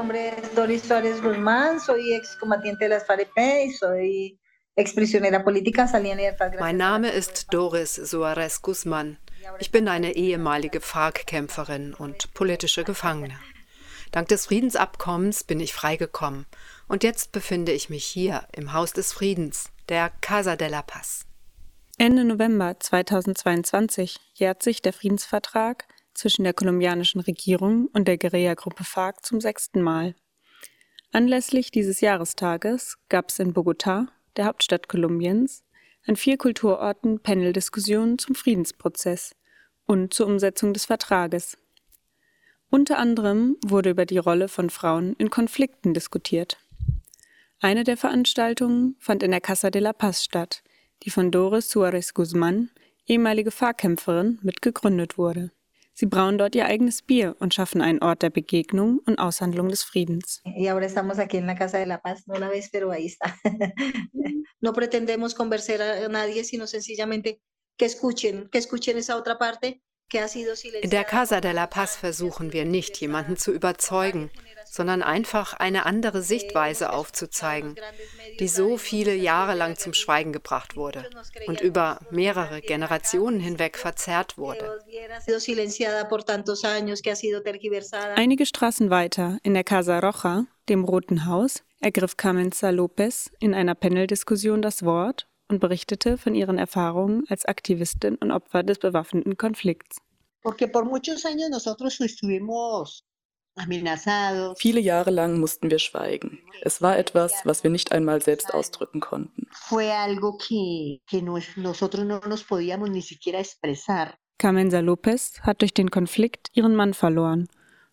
nombre es Doris Suárez Guzmán, soy excombatiente de las FAREP y soy mein Name ist Doris Suarez Guzman. Ich bin eine ehemalige FARC-Kämpferin und politische Gefangene. Dank des Friedensabkommens bin ich freigekommen und jetzt befinde ich mich hier im Haus des Friedens, der Casa de la Paz. Ende November 2022 jährt sich der Friedensvertrag zwischen der kolumbianischen Regierung und der Guerilla-Gruppe FARC zum sechsten Mal. Anlässlich dieses Jahrestages gab es in Bogotá, der Hauptstadt Kolumbiens, an vier Kulturorten Paneldiskussionen zum Friedensprozess und zur Umsetzung des Vertrages. Unter anderem wurde über die Rolle von Frauen in Konflikten diskutiert. Eine der Veranstaltungen fand in der Casa de la Paz statt, die von Doris Suarez Guzman, ehemalige Fahrkämpferin, mitgegründet wurde. Sie brauen dort ihr eigenes Bier und schaffen einen Ort der Begegnung und Aushandlung des Friedens. no pretendemos convencer a nadie, sino sencillamente que escuchen, que escuchen esa otra parte in der Casa de la Paz versuchen wir nicht, jemanden zu überzeugen, sondern einfach eine andere Sichtweise aufzuzeigen, die so viele Jahre lang zum Schweigen gebracht wurde und über mehrere Generationen hinweg verzerrt wurde. Einige Straßen weiter, in der Casa Roja, dem Roten Haus, ergriff Carmenza Lopez in einer Paneldiskussion das Wort und berichtete von ihren Erfahrungen als Aktivistin und Opfer des bewaffneten Konflikts. Viele Jahre lang mussten wir schweigen. Es war etwas, was wir nicht einmal selbst ausdrücken konnten. Carmenza Lopez hat durch den Konflikt ihren Mann verloren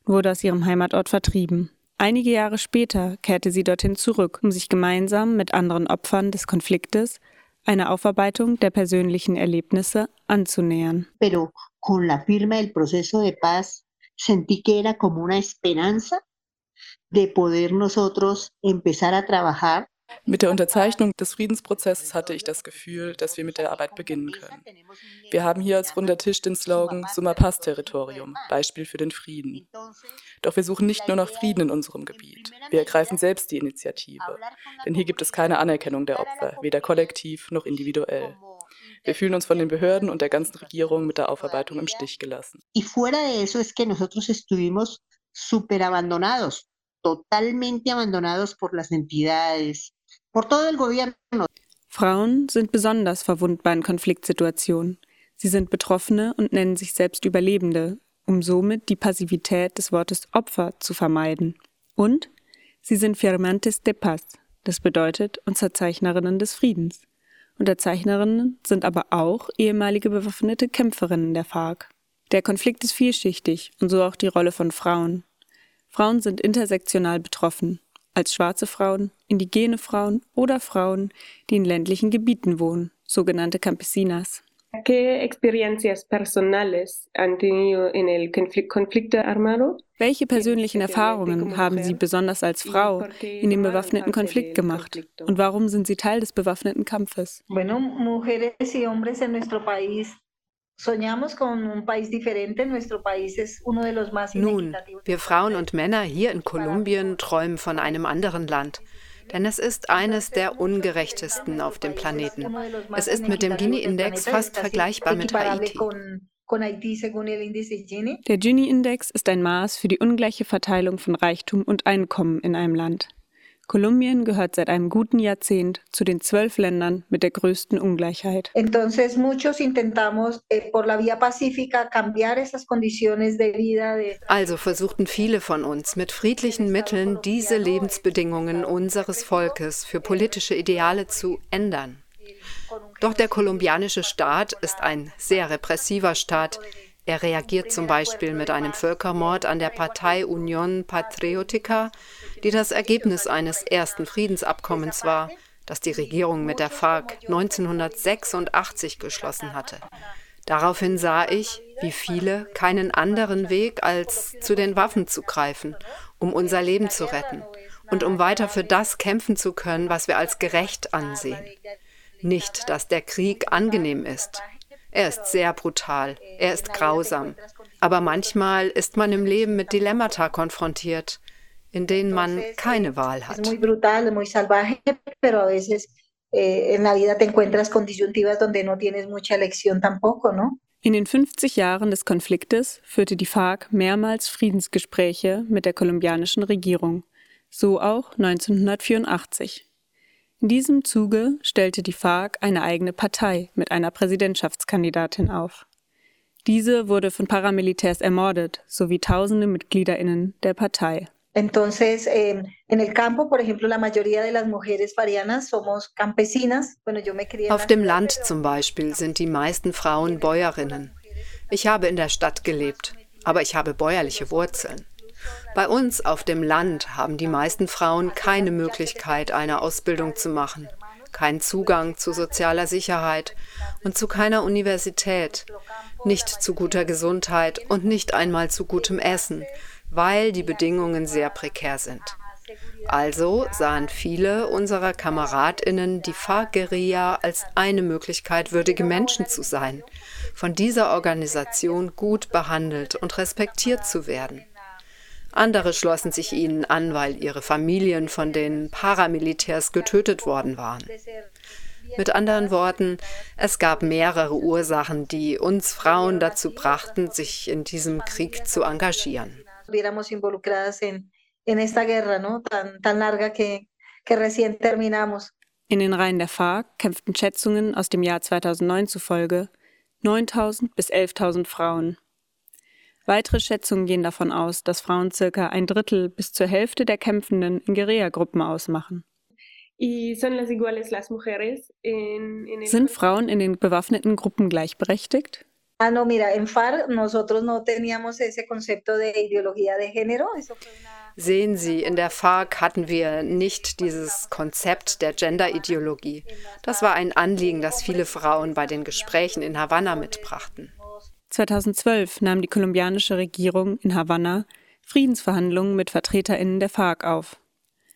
und wurde aus ihrem Heimatort vertrieben. Einige Jahre später kehrte sie dorthin zurück, um sich gemeinsam mit anderen Opfern des Konfliktes einer Aufarbeitung der persönlichen Erlebnisse anzunähern. Pero con la firma del proceso de paz sentí que era como una esperanza de poder nosotros empezar a trabajar mit der Unterzeichnung des Friedensprozesses hatte ich das Gefühl, dass wir mit der Arbeit beginnen können. Wir haben hier als runder Tisch den Slogan Summa Paz Territorium, Beispiel für den Frieden. Doch wir suchen nicht nur nach Frieden in unserem Gebiet. Wir ergreifen selbst die Initiative. Denn hier gibt es keine Anerkennung der Opfer, weder kollektiv noch individuell. Wir fühlen uns von den Behörden und der ganzen Regierung mit der Aufarbeitung im Stich gelassen. Y fuera de eso es que nosotros estuvimos super abandonados, totalmente abandonados por las entidades, Frauen sind besonders verwundbar in Konfliktsituationen. Sie sind Betroffene und nennen sich selbst Überlebende, um somit die Passivität des Wortes Opfer zu vermeiden. Und sie sind Firmantes de Paz, das bedeutet Unterzeichnerinnen des Friedens. Unterzeichnerinnen sind aber auch ehemalige bewaffnete Kämpferinnen der FARC. Der Konflikt ist vielschichtig und so auch die Rolle von Frauen. Frauen sind intersektional betroffen als schwarze Frauen, indigene Frauen oder Frauen, die in ländlichen Gebieten wohnen, sogenannte Campesinas. Welche persönlichen Erfahrungen haben Sie besonders als Frau in dem bewaffneten Konflikt gemacht? Und warum sind Sie Teil des bewaffneten Kampfes? Bueno, mujeres y hombres en nuestro país nun, wir Frauen und Männer hier in Kolumbien träumen von einem anderen Land. Denn es ist eines der ungerechtesten auf dem Planeten. Es ist mit dem Gini-Index fast vergleichbar mit Haiti. Der Gini-Index ist ein Maß für die ungleiche Verteilung von Reichtum und Einkommen in einem Land. Kolumbien gehört seit einem guten Jahrzehnt zu den zwölf Ländern mit der größten Ungleichheit. Eh, also versuchten viele von uns mit friedlichen Mitteln diese Lebensbedingungen unseres Volkes für politische Ideale zu ändern. Doch der kolumbianische Staat ist ein sehr repressiver Staat, er reagiert zum Beispiel mit einem Völkermord an der Partei Union Patriotica, die das Ergebnis eines ersten Friedensabkommens war, das die Regierung mit der FARC 1986 geschlossen hatte. Daraufhin sah ich, wie viele keinen anderen Weg als zu den Waffen zu greifen, um unser Leben zu retten und um weiter für das kämpfen zu können, was wir als gerecht ansehen. Nicht, dass der Krieg angenehm ist, er ist sehr brutal, er ist grausam. Aber manchmal ist man im Leben mit Dilemmata konfrontiert. in denen man keine Wahl hat. Eh. In den 50 Jahren des Konfliktes führte die FARC mehrmals Friedensgespräche mit der kolumbianischen Regierung, so auch 1984. In diesem Zuge stellte die FARC eine eigene Partei mit einer Präsidentschaftskandidatin auf. Diese wurde von Paramilitärs ermordet, sowie tausende Mitgliederinnen der Partei. Entonces, eh, en el campo, por ejemplo, la mayoría de las mujeres farianas somos campesinas. Bueno, yo me crié Auf dem Land zum Beispiel sind die meisten Frauen Bäuerinnen. Ich habe in der Stadt gelebt, aber ich habe bäuerliche Wurzeln. Bei uns auf dem Land haben die meisten Frauen keine Möglichkeit, eine Ausbildung zu machen, keinen Zugang zu sozialer Sicherheit und zu keiner Universität, nicht zu guter Gesundheit und nicht einmal zu gutem Essen weil die Bedingungen sehr prekär sind. Also sahen viele unserer Kameradinnen die FARC-Guerilla als eine Möglichkeit, würdige Menschen zu sein, von dieser Organisation gut behandelt und respektiert zu werden. Andere schlossen sich ihnen an, weil ihre Familien von den Paramilitärs getötet worden waren. Mit anderen Worten, es gab mehrere Ursachen, die uns Frauen dazu brachten, sich in diesem Krieg zu engagieren. In den Reihen der FARC kämpften Schätzungen aus dem Jahr 2009 zufolge 9.000 bis 11.000 Frauen. Weitere Schätzungen gehen davon aus, dass Frauen circa ein Drittel bis zur Hälfte der Kämpfenden in Guerilla-Gruppen ausmachen. Sind Frauen in den bewaffneten Gruppen gleichberechtigt? Ah, no, mira, en FAR nosotros no teníamos ese concepto de ideología de género. Sehen Sie, in der FARC hatten wir nicht dieses Konzept der Gender-Ideologie. Das war ein Anliegen, das viele Frauen bei den Gesprächen in Havanna mitbrachten. 2012 nahm die kolumbianische Regierung in Havanna Friedensverhandlungen mit VertreterInnen der FARC auf.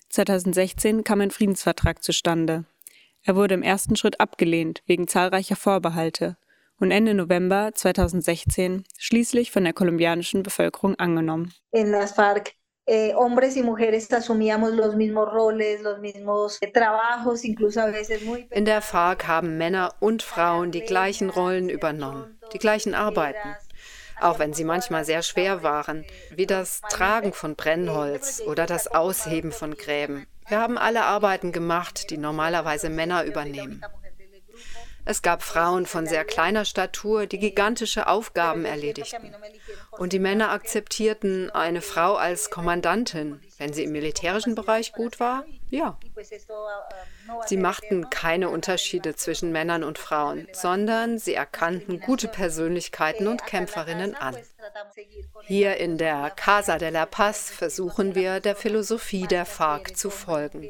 2016 kam ein Friedensvertrag zustande. Er wurde im ersten Schritt abgelehnt, wegen zahlreicher Vorbehalte und Ende November 2016 schließlich von der kolumbianischen Bevölkerung angenommen. In las FARC eh, hombres y mujeres asumíamos los mismos roles, los mismos trabajos, incluso a veces muy In der FARC haben Männer und Frauen die gleichen Rollen übernommen, die gleichen Arbeiten, auch wenn sie manchmal sehr schwer waren, wie das Tragen von Brennholz oder das Ausheben von Gräben. Wir haben alle Arbeiten gemacht, die normalerweise Männer übernehmen. Es gab Frauen von sehr kleiner Statur, die gigantische Aufgaben erledigten. Und die Männer akzeptierten eine Frau als Kommandantin, wenn sie im militärischen Bereich gut war, ja. Sie machten keine Unterschiede zwischen Männern und Frauen, sondern sie erkannten gute Persönlichkeiten und Kämpferinnen an. Hier in der Casa de la Paz versuchen wir, der Philosophie der FARC zu folgen,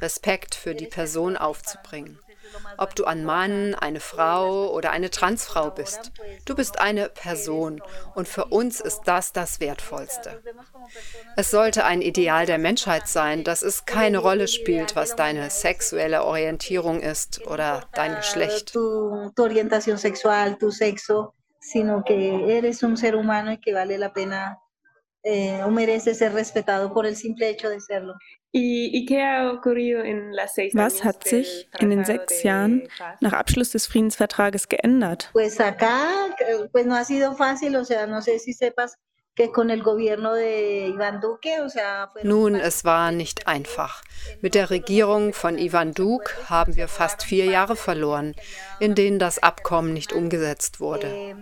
Respekt für die Person aufzubringen ob du ein Mann, eine Frau oder eine Transfrau bist. Du bist eine Person und für uns ist das das Wertvollste. Es sollte ein Ideal der Menschheit sein, dass es keine Rolle spielt, was deine sexuelle Orientierung ist oder dein Geschlecht. sino que eres un ser humano y que vale la pena eh, o merece ser respetado por el simple hecho de serlo. Was hat sich in den sechs Jahren nach Abschluss des Friedensvertrages geändert? Pues acá, pues no ha sido fácil, o sea, no sé si sepas nun, es war nicht einfach. Mit der Regierung von Ivan Duk haben wir fast vier Jahre verloren, in denen das Abkommen nicht umgesetzt wurde.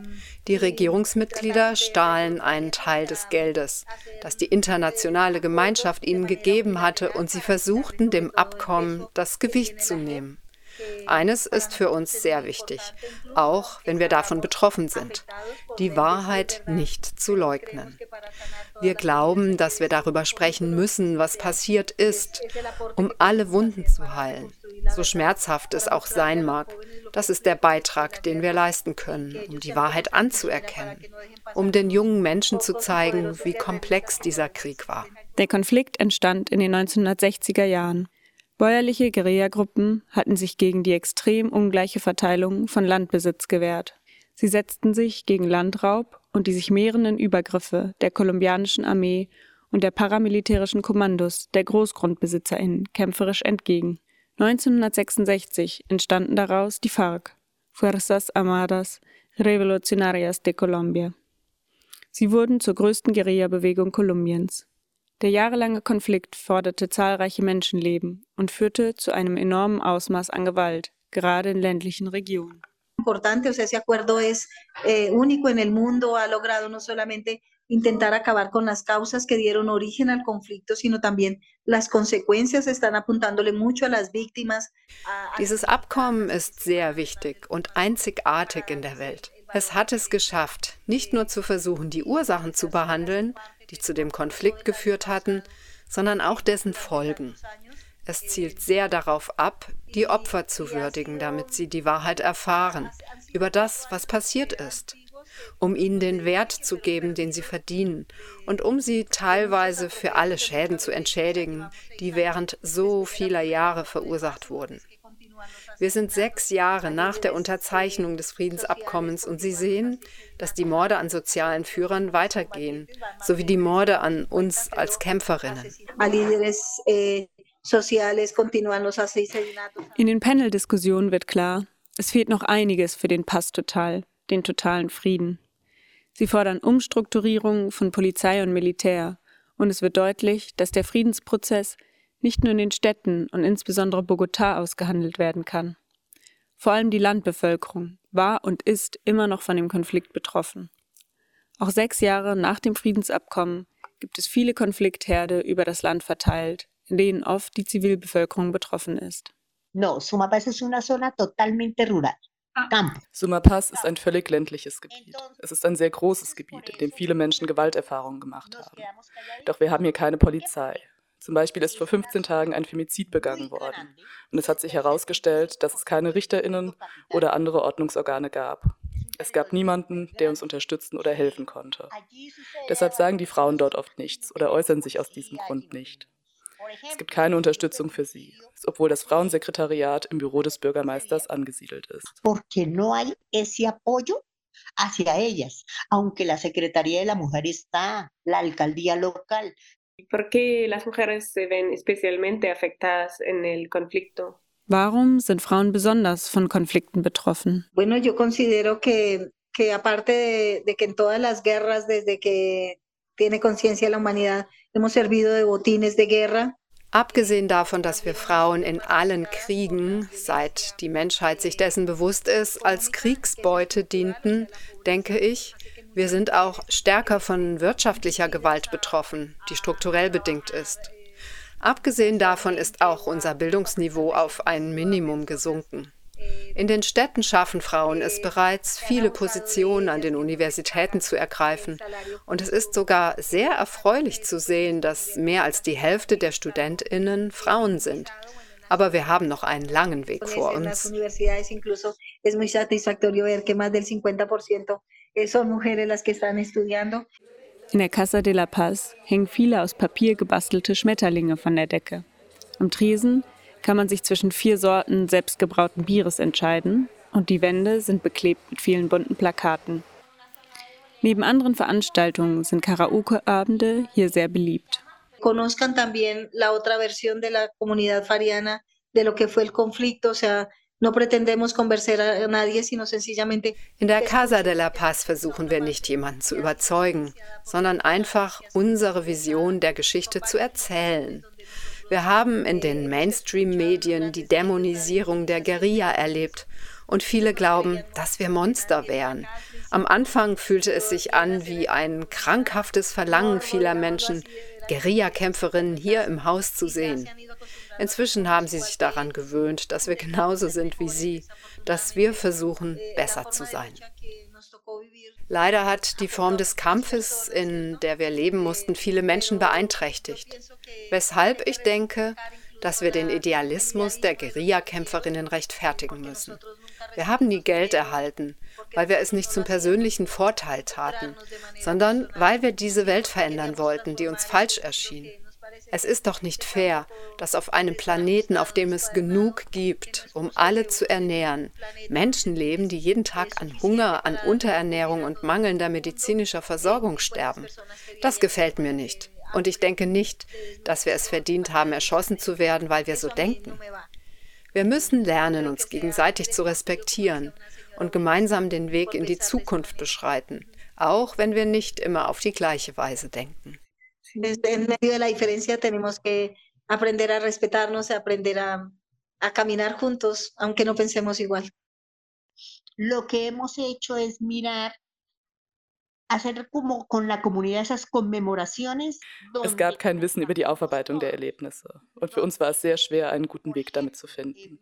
Die Regierungsmitglieder stahlen einen Teil des Geldes, das die internationale Gemeinschaft ihnen gegeben hatte, und sie versuchten, dem Abkommen das Gewicht zu nehmen. Eines ist für uns sehr wichtig, auch wenn wir davon betroffen sind, die Wahrheit nicht zu leugnen. Wir glauben, dass wir darüber sprechen müssen, was passiert ist, um alle Wunden zu heilen, so schmerzhaft es auch sein mag. Das ist der Beitrag, den wir leisten können, um die Wahrheit anzuerkennen, um den jungen Menschen zu zeigen, wie komplex dieser Krieg war. Der Konflikt entstand in den 1960er Jahren. Bäuerliche Guerillagruppen hatten sich gegen die extrem ungleiche Verteilung von Landbesitz gewehrt. Sie setzten sich gegen Landraub und die sich mehrenden Übergriffe der kolumbianischen Armee und der paramilitärischen Kommandos der GroßgrundbesitzerInnen kämpferisch entgegen. 1966 entstanden daraus die FARC, Fuerzas Armadas Revolucionarias de Colombia. Sie wurden zur größten Guerilla-Bewegung Kolumbiens. Der jahrelange Konflikt forderte zahlreiche Menschenleben und führte zu einem enormen Ausmaß an Gewalt, gerade in ländlichen Regionen. Importante, o sea, ese acuerdo es eh, único en el mundo, ha logrado no solamente intentar acabar con las causas que dieron origen al conflicto, sino también las consecuencias están apuntándole mucho a las víctimas. Dieses Abkommen ist sehr wichtig und einzigartig in der Welt. Es hat es geschafft, nicht nur zu versuchen, die Ursachen zu behandeln, die zu dem Konflikt geführt hatten, sondern auch dessen Folgen. Es zielt sehr darauf ab, die Opfer zu würdigen, damit sie die Wahrheit erfahren über das, was passiert ist, um ihnen den Wert zu geben, den sie verdienen und um sie teilweise für alle Schäden zu entschädigen, die während so vieler Jahre verursacht wurden. Wir sind sechs Jahre nach der Unterzeichnung des Friedensabkommens und Sie sehen, dass die Morde an sozialen Führern weitergehen, sowie die Morde an uns als Kämpferinnen. In den Panel-Diskussionen wird klar, es fehlt noch einiges für den Pass total, den totalen Frieden. Sie fordern Umstrukturierung von Polizei und Militär, und es wird deutlich, dass der Friedensprozess nicht nur in den Städten und insbesondere Bogotá ausgehandelt werden kann. Vor allem die Landbevölkerung war und ist immer noch von dem Konflikt betroffen. Auch sechs Jahre nach dem Friedensabkommen gibt es viele Konfliktherde über das Land verteilt, in denen oft die Zivilbevölkerung betroffen ist. No, Sumapaz es una zona totalmente rural. Ah. Sumapaz ist ein völlig ländliches Gebiet. Es ist ein sehr großes Gebiet, in dem viele Menschen Gewalterfahrungen gemacht haben. Doch wir haben hier keine Polizei. Zum Beispiel ist vor 15 Tagen ein Femizid begangen worden. Und es hat sich herausgestellt, dass es keine Richterinnen oder andere Ordnungsorgane gab. Es gab niemanden, der uns unterstützen oder helfen konnte. Deshalb sagen die Frauen dort oft nichts oder äußern sich aus diesem Grund nicht. Es gibt keine Unterstützung für sie, obwohl das Frauensekretariat im Büro des Bürgermeisters angesiedelt ist. Hacia ellas, aunque la Secretaría de la Mujer está, la alcaldía local. ¿Por qué las mujeres se ven especialmente afectadas en el conflicto? Warum sind Frauen besonders von Konflikten betroffen? Bueno, yo considero que, que aparte de, de que en todas las guerras, desde que tiene conciencia la humanidad, hemos servido de botines de guerra. Abgesehen davon, dass wir Frauen in allen Kriegen, seit die Menschheit sich dessen bewusst ist, als Kriegsbeute dienten, denke ich, wir sind auch stärker von wirtschaftlicher Gewalt betroffen, die strukturell bedingt ist. Abgesehen davon ist auch unser Bildungsniveau auf ein Minimum gesunken. In den Städten schaffen Frauen es bereits, viele Positionen an den Universitäten zu ergreifen. Und es ist sogar sehr erfreulich zu sehen, dass mehr als die Hälfte der Studentinnen Frauen sind. Aber wir haben noch einen langen Weg vor uns. In der Casa de la Paz hängen viele aus Papier gebastelte Schmetterlinge von der Decke. Am Tresen kann man sich zwischen vier Sorten selbstgebrauten Bieres entscheiden und die Wände sind beklebt mit vielen bunten Plakaten. Neben anderen Veranstaltungen sind Karaoke-Abende hier sehr beliebt. Conozcan también la otra versión de la comunidad fariana de lo que fue el conflicto, o sea, In der Casa de la Paz versuchen wir nicht jemanden zu überzeugen, sondern einfach unsere Vision der Geschichte zu erzählen. Wir haben in den Mainstream-Medien die Dämonisierung der Guerilla erlebt und viele glauben, dass wir Monster wären. Am Anfang fühlte es sich an wie ein krankhaftes Verlangen vieler Menschen, Guerillakämpferinnen hier im Haus zu sehen. Inzwischen haben sie sich daran gewöhnt, dass wir genauso sind wie sie, dass wir versuchen, besser zu sein. Leider hat die Form des Kampfes, in der wir leben mussten, viele Menschen beeinträchtigt. Weshalb ich denke, dass wir den Idealismus der Guerillakämpferinnen rechtfertigen müssen. Wir haben nie Geld erhalten, weil wir es nicht zum persönlichen Vorteil taten, sondern weil wir diese Welt verändern wollten, die uns falsch erschien. Es ist doch nicht fair, dass auf einem Planeten, auf dem es genug gibt, um alle zu ernähren, Menschen leben, die jeden Tag an Hunger, an Unterernährung und mangelnder medizinischer Versorgung sterben. Das gefällt mir nicht. Und ich denke nicht, dass wir es verdient haben, erschossen zu werden, weil wir so denken. Wir müssen lernen, uns gegenseitig zu respektieren und gemeinsam den Weg in die Zukunft beschreiten, auch wenn wir nicht immer auf die gleiche Weise denken. Aprender a respetarnos, aprender a, a caminar juntos, aunque no pensemos igual. Lo que hemos hecho es mirar hacer como con la comunidad esas conmemoraciones. Es gab kein Wissen über die Aufarbeitung der Erlebnisse und für uns war es sehr schwer, einen guten Weg damit zu finden.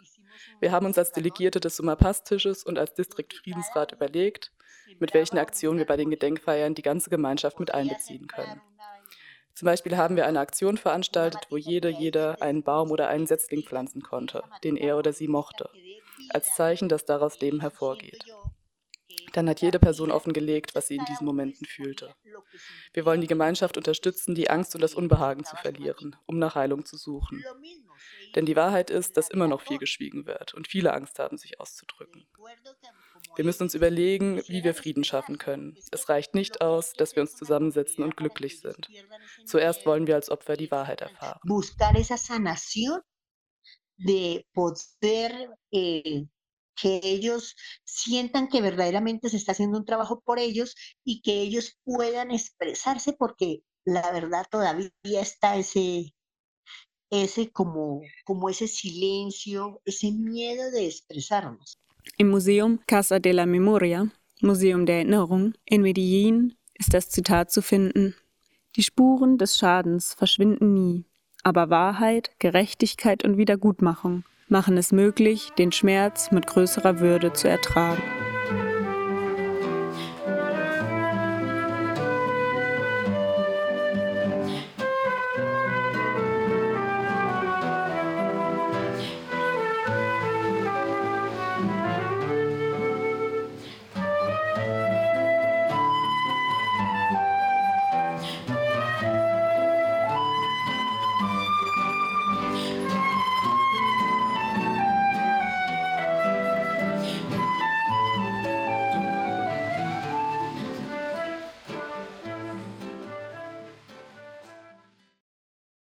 Wir haben uns als Delegierte des Summa-Pass-Tisches und als Distrikt-Friedensrat überlegt, mit welchen Aktionen wir bei den Gedenkfeiern die ganze Gemeinschaft mit einbeziehen können. Zum Beispiel haben wir eine Aktion veranstaltet, wo jede, jeder einen Baum oder einen Setzling pflanzen konnte, den er oder sie mochte, als Zeichen, dass daraus Leben hervorgeht. Dann hat jede Person offengelegt, was sie in diesen Momenten fühlte. Wir wollen die Gemeinschaft unterstützen, die Angst und das Unbehagen zu verlieren, um nach Heilung zu suchen. Denn die Wahrheit ist, dass immer noch viel geschwiegen wird und viele Angst haben, sich auszudrücken. Wir müssen uns überlegen, wie wir Frieden schaffen können. Es reicht nicht aus, dass wir uns zusammensetzen und glücklich sind. Zuerst wollen wir als Opfer die Wahrheit erfahren. de poder eh, que ellos sientan que verdaderamente se está haciendo un trabajo por ellos y que ellos puedan expresarse porque la verdad todavía está ese, ese como, como ese silencio, ese miedo de expresarnos. Im Museum Casa de la Memoria, Museum der Erinnerung, in Medellin ist das Zitat zu finden. Die Spuren des Schadens verschwinden nie, aber Wahrheit, Gerechtigkeit und Wiedergutmachung machen es möglich, den Schmerz mit größerer Würde zu ertragen.